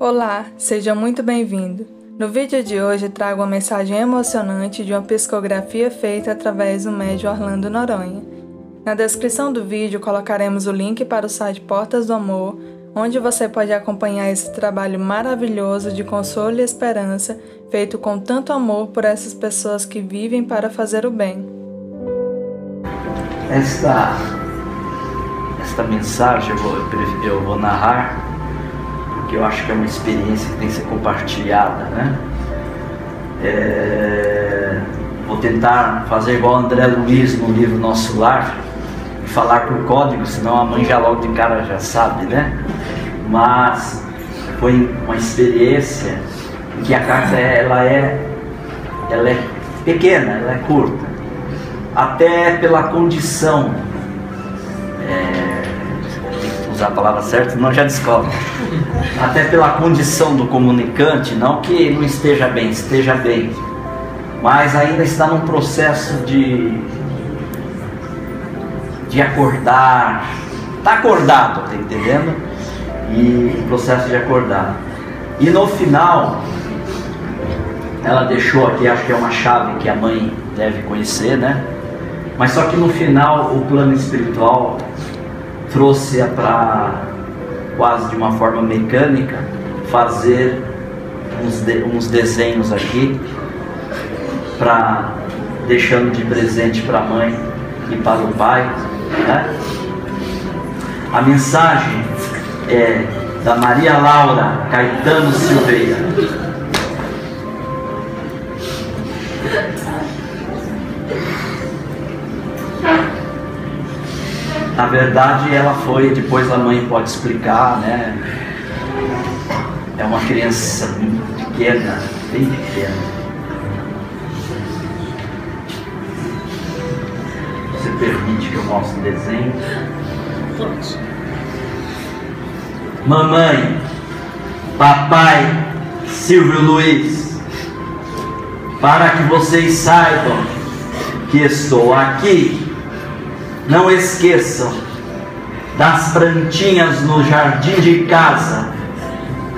Olá, seja muito bem-vindo. No vídeo de hoje trago uma mensagem emocionante de uma psicografia feita através do médio Orlando Noronha. Na descrição do vídeo colocaremos o link para o site Portas do Amor, onde você pode acompanhar esse trabalho maravilhoso de consolo e esperança feito com tanto amor por essas pessoas que vivem para fazer o bem. Esta, esta mensagem eu vou, eu vou narrar porque eu acho que é uma experiência que tem que ser compartilhada, né? É, vou tentar fazer igual André Luiz no livro Nosso Lar e falar por código, senão a mãe já logo de cara já sabe, né? Mas foi uma experiência em que a carta ela é, ela é pequena, ela é curta, até pela condição. É, usar a palavra certa, senão já descobre. Até pela condição do comunicante, não que não esteja bem, esteja bem, mas ainda está num processo de de acordar, está acordado, tá entendendo? E processo de acordar. E no final, ela deixou aqui, acho que é uma chave que a mãe deve conhecer, né? Mas só que no final o plano espiritual trouxe-a para quase de uma forma mecânica fazer uns, de, uns desenhos aqui para deixando de presente para a mãe e para o pai, né? A mensagem é da Maria Laura Caetano Silveira. Na verdade, ela foi, depois a mãe pode explicar, né? É uma criança pequena, bem pequena. Você permite que eu mostre o desenho? Pode. Mamãe, papai, Silvio Luiz, para que vocês saibam que estou aqui não esqueçam das plantinhas no jardim de casa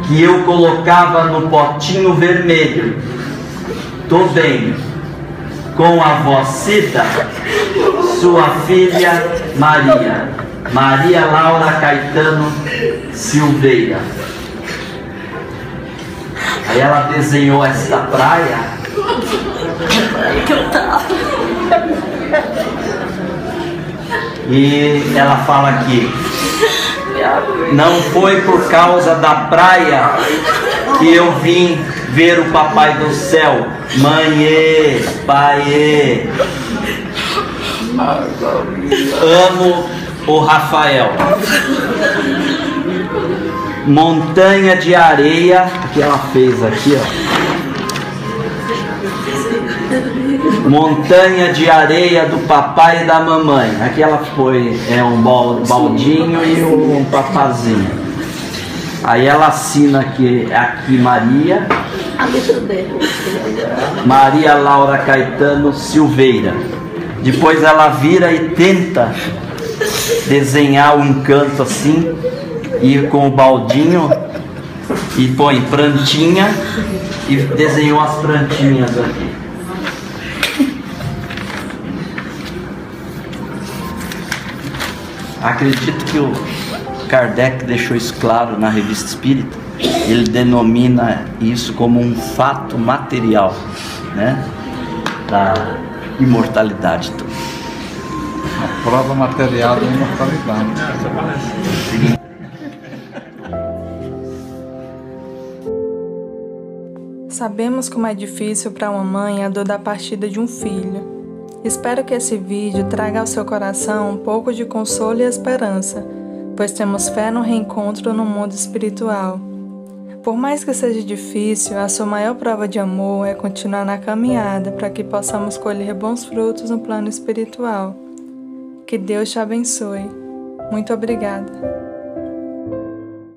que eu colocava no potinho vermelho. Tô bem. Com a avó Cida, sua filha Maria. Maria Laura Caetano Silveira. Aí ela desenhou esta praia. eu tava. E ela fala aqui: Não foi por causa da praia que eu vim ver o Papai do Céu. Mãe, pai. Amo o Rafael. Montanha de areia que ela fez aqui, ó. Montanha de areia do papai e da mamãe. Aqui ela foi é um baldinho e um papazinho. Aí ela assina aqui, aqui Maria. Maria Laura Caetano Silveira. Depois ela vira e tenta desenhar um canto assim e com o baldinho e põe plantinha e desenhou as plantinhas aqui. Acredito que o Kardec deixou isso claro na revista Espírita. Ele denomina isso como um fato material, né? Da imortalidade. A prova material da imortalidade. Sabemos como é difícil para uma mãe a dor da partida de um filho. Espero que esse vídeo traga ao seu coração um pouco de consolo e esperança, pois temos fé no reencontro no mundo espiritual. Por mais que seja difícil, a sua maior prova de amor é continuar na caminhada para que possamos colher bons frutos no plano espiritual. Que Deus te abençoe. Muito obrigada.